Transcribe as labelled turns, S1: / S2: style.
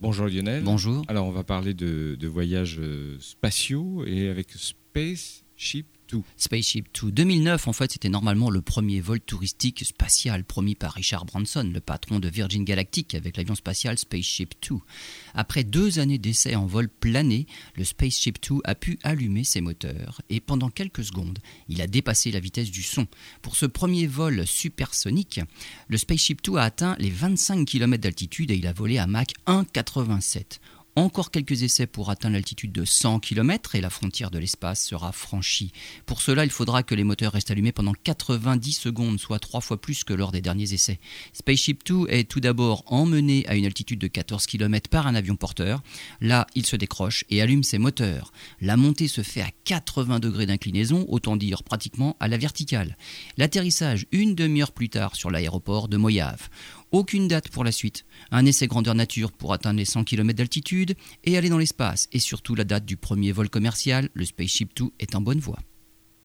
S1: Bonjour Lionel.
S2: Bonjour.
S1: Alors on va parler de, de voyages euh, spatiaux et avec Spaceship
S2: Spaceship 2. 2009, en fait, c'était normalement le premier vol touristique spatial promis par Richard Branson, le patron de Virgin Galactic, avec l'avion spatial Spaceship 2. Après deux années d'essais en vol plané, le Spaceship 2 a pu allumer ses moteurs et pendant quelques secondes, il a dépassé la vitesse du son. Pour ce premier vol supersonique, le Spaceship 2 a atteint les 25 km d'altitude et il a volé à Mach 1,87. Encore quelques essais pour atteindre l'altitude de 100 km et la frontière de l'espace sera franchie. Pour cela, il faudra que les moteurs restent allumés pendant 90 secondes, soit trois fois plus que lors des derniers essais. Spaceship 2 est tout d'abord emmené à une altitude de 14 km par un avion porteur. Là, il se décroche et allume ses moteurs. La montée se fait à 80 degrés d'inclinaison, autant dire pratiquement à la verticale. L'atterrissage une demi-heure plus tard sur l'aéroport de Moyave. Aucune date pour la suite. Un essai grandeur nature pour atteindre les 100 km d'altitude et aller dans l'espace. Et surtout la date du premier vol commercial, le Spaceship 2 est en bonne voie.